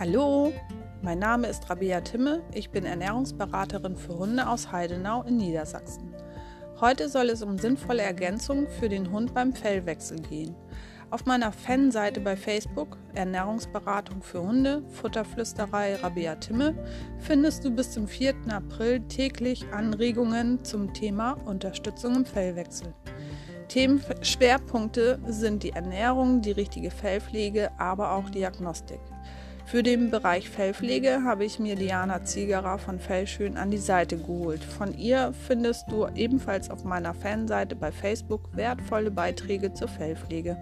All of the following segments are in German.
Hallo, mein Name ist Rabia Timme. Ich bin Ernährungsberaterin für Hunde aus Heidenau in Niedersachsen. Heute soll es um sinnvolle Ergänzungen für den Hund beim Fellwechsel gehen. Auf meiner Fanseite bei Facebook Ernährungsberatung für Hunde, Futterflüsterei Rabia Timme findest du bis zum 4. April täglich Anregungen zum Thema Unterstützung im Fellwechsel. Themenschwerpunkte sind die Ernährung, die richtige Fellpflege, aber auch Diagnostik. Für den Bereich Fellpflege habe ich mir Diana Ziegerer von Fellschön an die Seite geholt. Von ihr findest du ebenfalls auf meiner Fanseite bei Facebook wertvolle Beiträge zur Fellpflege.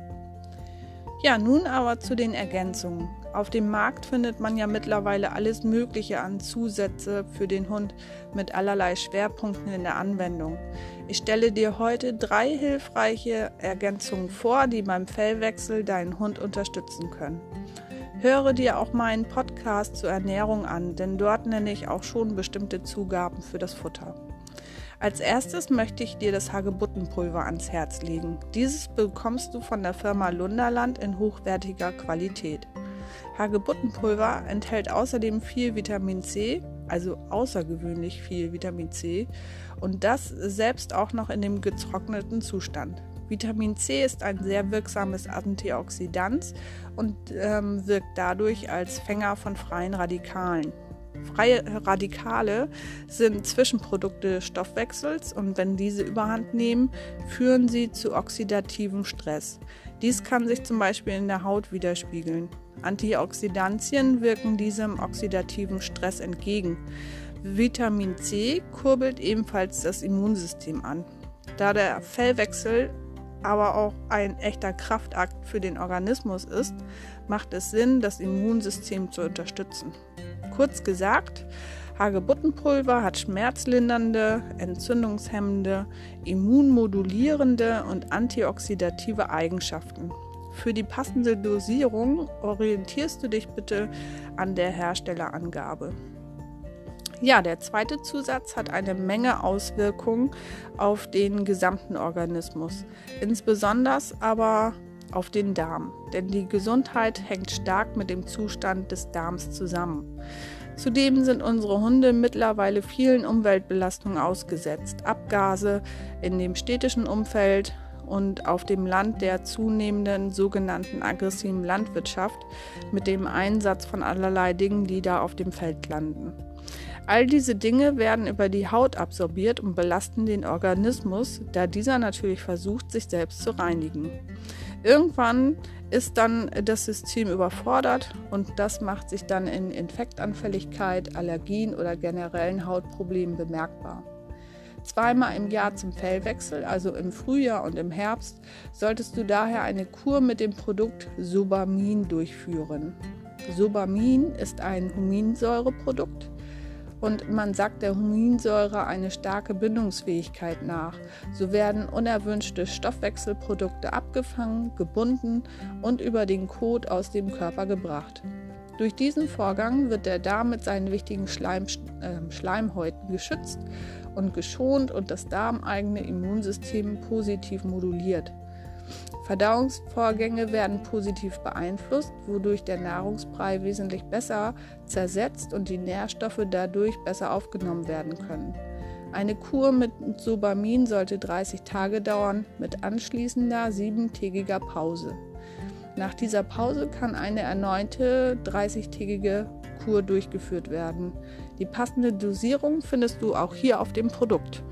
Ja, nun aber zu den Ergänzungen. Auf dem Markt findet man ja mittlerweile alles Mögliche an Zusätze für den Hund mit allerlei Schwerpunkten in der Anwendung. Ich stelle dir heute drei hilfreiche Ergänzungen vor, die beim Fellwechsel deinen Hund unterstützen können. Höre dir auch meinen Podcast zur Ernährung an, denn dort nenne ich auch schon bestimmte Zugaben für das Futter. Als erstes möchte ich dir das Hagebuttenpulver ans Herz legen. Dieses bekommst du von der Firma Lunderland in hochwertiger Qualität. Hagebuttenpulver enthält außerdem viel Vitamin C, also außergewöhnlich viel Vitamin C, und das selbst auch noch in dem getrockneten Zustand. Vitamin C ist ein sehr wirksames Antioxidant und ähm, wirkt dadurch als Fänger von freien Radikalen. Freie Radikale sind Zwischenprodukte des Stoffwechsels und wenn diese überhand nehmen, führen sie zu oxidativem Stress. Dies kann sich zum Beispiel in der Haut widerspiegeln. Antioxidantien wirken diesem oxidativen Stress entgegen. Vitamin C kurbelt ebenfalls das Immunsystem an. Da der Fellwechsel aber auch ein echter Kraftakt für den Organismus ist, macht es Sinn, das Immunsystem zu unterstützen. Kurz gesagt, Hagebuttenpulver hat schmerzlindernde, entzündungshemmende, immunmodulierende und antioxidative Eigenschaften. Für die passende Dosierung orientierst du dich bitte an der Herstellerangabe. Ja, der zweite Zusatz hat eine Menge Auswirkungen auf den gesamten Organismus, insbesondere aber auf den Darm, denn die Gesundheit hängt stark mit dem Zustand des Darms zusammen. Zudem sind unsere Hunde mittlerweile vielen Umweltbelastungen ausgesetzt. Abgase in dem städtischen Umfeld und auf dem Land der zunehmenden sogenannten aggressiven Landwirtschaft mit dem Einsatz von allerlei Dingen, die da auf dem Feld landen. All diese Dinge werden über die Haut absorbiert und belasten den Organismus, da dieser natürlich versucht, sich selbst zu reinigen. Irgendwann ist dann das System überfordert und das macht sich dann in Infektanfälligkeit, Allergien oder generellen Hautproblemen bemerkbar. Zweimal im Jahr zum Fellwechsel, also im Frühjahr und im Herbst, solltest du daher eine Kur mit dem Produkt Sobamin durchführen. Sobamin ist ein Huminsäureprodukt, und man sagt der Huminsäure eine starke Bindungsfähigkeit nach. So werden unerwünschte Stoffwechselprodukte abgefangen, gebunden und über den Kot aus dem Körper gebracht. Durch diesen Vorgang wird der Darm mit seinen wichtigen Schleim, äh, Schleimhäuten geschützt und geschont und das darmeigene Immunsystem positiv moduliert. Verdauungsvorgänge werden positiv beeinflusst, wodurch der Nahrungsbrei wesentlich besser zersetzt und die Nährstoffe dadurch besser aufgenommen werden können. Eine Kur mit Sobamin sollte 30 Tage dauern, mit anschließender siebentägiger Pause. Nach dieser Pause kann eine erneute 30-tägige Kur durchgeführt werden. Die passende Dosierung findest du auch hier auf dem Produkt.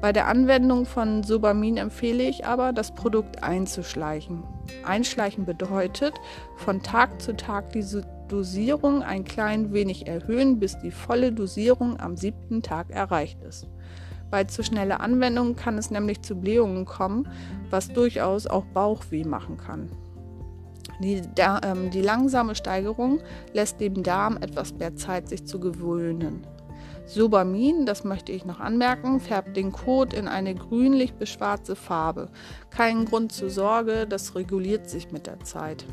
Bei der Anwendung von Sobamin empfehle ich aber, das Produkt einzuschleichen. Einschleichen bedeutet, von Tag zu Tag diese Dosierung ein klein wenig erhöhen, bis die volle Dosierung am siebten Tag erreicht ist. Bei zu schneller Anwendung kann es nämlich zu Blähungen kommen, was durchaus auch Bauchweh machen kann. Die, der, ähm, die langsame Steigerung lässt dem Darm etwas mehr Zeit, sich zu gewöhnen. Sobamin, das möchte ich noch anmerken, färbt den Kot in eine grünlich bis schwarze Farbe. Kein Grund zur Sorge, das reguliert sich mit der Zeit.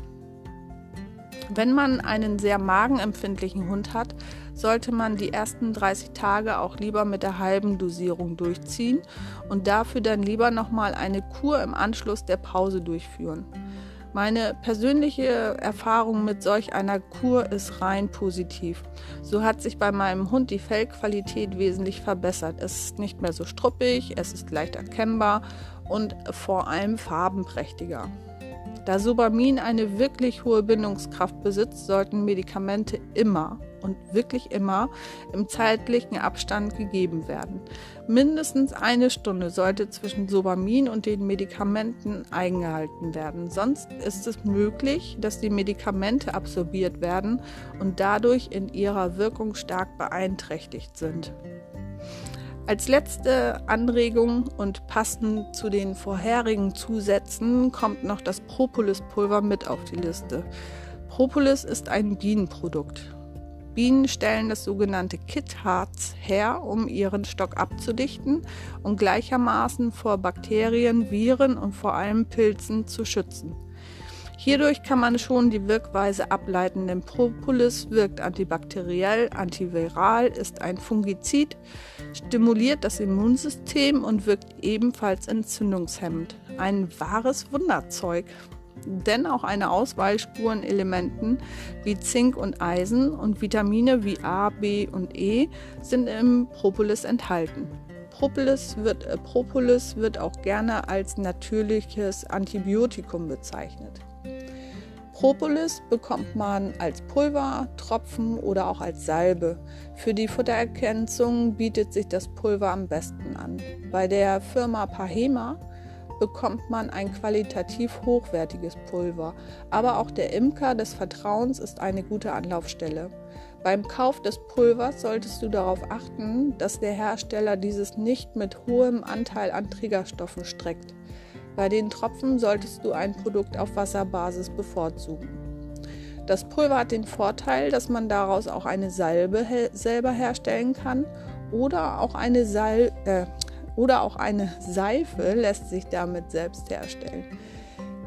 Wenn man einen sehr magenempfindlichen Hund hat, sollte man die ersten 30 Tage auch lieber mit der halben Dosierung durchziehen und dafür dann lieber nochmal eine Kur im Anschluss der Pause durchführen. Meine persönliche Erfahrung mit solch einer Kur ist rein positiv. So hat sich bei meinem Hund die Fellqualität wesentlich verbessert. Es ist nicht mehr so struppig, es ist leicht erkennbar und vor allem farbenprächtiger. Da Sobamin eine wirklich hohe Bindungskraft besitzt, sollten Medikamente immer und wirklich immer im zeitlichen Abstand gegeben werden. Mindestens eine Stunde sollte zwischen Sobamin und den Medikamenten eingehalten werden. Sonst ist es möglich, dass die Medikamente absorbiert werden und dadurch in ihrer Wirkung stark beeinträchtigt sind. Als letzte Anregung und passend zu den vorherigen Zusätzen kommt noch das Propoluspulver mit auf die Liste. Propolis ist ein Bienenprodukt. Bienen stellen das sogenannte Kittharz her, um ihren Stock abzudichten und gleichermaßen vor Bakterien, Viren und vor allem Pilzen zu schützen. Hierdurch kann man schon die Wirkweise ableiten, denn Propolis wirkt antibakteriell, antiviral, ist ein Fungizid, stimuliert das Immunsystem und wirkt ebenfalls entzündungshemmend. Ein wahres Wunderzeug denn auch eine Auswahl Spurenelementen wie Zink und Eisen und Vitamine wie A, B und E sind im Propolis enthalten. Propolis wird, äh, Propolis wird auch gerne als natürliches Antibiotikum bezeichnet. Propolis bekommt man als Pulver, Tropfen oder auch als Salbe. Für die Futterergänzung bietet sich das Pulver am besten an. Bei der Firma Pahema bekommt man ein qualitativ hochwertiges Pulver. Aber auch der Imker des Vertrauens ist eine gute Anlaufstelle. Beim Kauf des Pulvers solltest du darauf achten, dass der Hersteller dieses nicht mit hohem Anteil an Trägerstoffen streckt. Bei den Tropfen solltest du ein Produkt auf Wasserbasis bevorzugen. Das Pulver hat den Vorteil, dass man daraus auch eine Salbe selber herstellen kann oder auch eine Sal äh, oder auch eine Seife lässt sich damit selbst herstellen.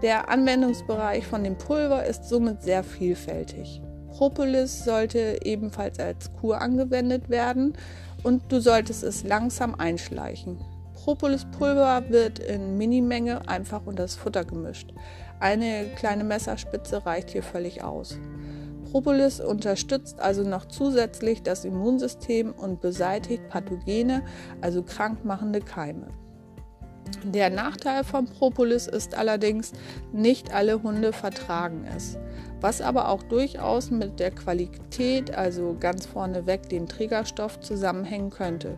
Der Anwendungsbereich von dem Pulver ist somit sehr vielfältig. Propolis sollte ebenfalls als Kur angewendet werden und du solltest es langsam einschleichen. Propolis-Pulver wird in Minimenge einfach unter das Futter gemischt. Eine kleine Messerspitze reicht hier völlig aus. Propolis unterstützt also noch zusätzlich das Immunsystem und beseitigt Pathogene, also krankmachende Keime. Der Nachteil von Propolis ist allerdings, nicht alle Hunde vertragen es, was aber auch durchaus mit der Qualität, also ganz vorneweg dem Trägerstoff, zusammenhängen könnte.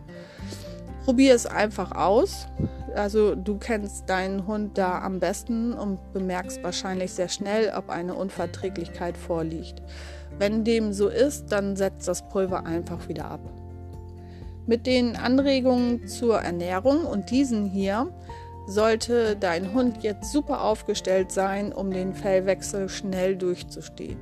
Probier es einfach aus. Also du kennst deinen Hund da am besten und bemerkst wahrscheinlich sehr schnell, ob eine Unverträglichkeit vorliegt. Wenn dem so ist, dann setzt das Pulver einfach wieder ab. Mit den Anregungen zur Ernährung und diesen hier sollte dein Hund jetzt super aufgestellt sein, um den Fellwechsel schnell durchzustehen.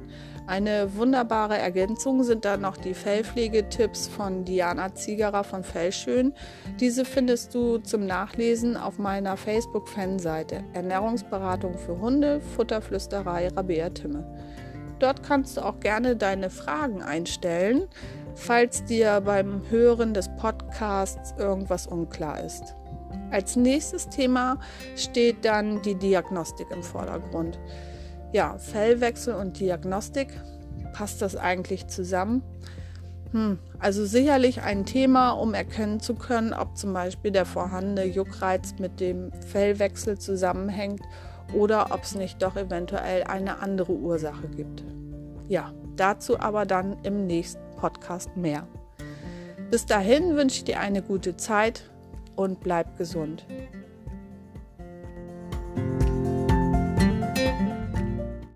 Eine wunderbare Ergänzung sind dann noch die Fellpflegetipps von Diana Ziegerer von Fellschön. Diese findest du zum Nachlesen auf meiner Facebook-Fanseite Ernährungsberatung für Hunde, Futterflüsterei Rabea Timme. Dort kannst du auch gerne deine Fragen einstellen, falls dir beim Hören des Podcasts irgendwas unklar ist. Als nächstes Thema steht dann die Diagnostik im Vordergrund. Ja, Fellwechsel und Diagnostik, passt das eigentlich zusammen? Hm, also sicherlich ein Thema, um erkennen zu können, ob zum Beispiel der vorhandene Juckreiz mit dem Fellwechsel zusammenhängt oder ob es nicht doch eventuell eine andere Ursache gibt. Ja, dazu aber dann im nächsten Podcast mehr. Bis dahin wünsche ich dir eine gute Zeit und bleib gesund.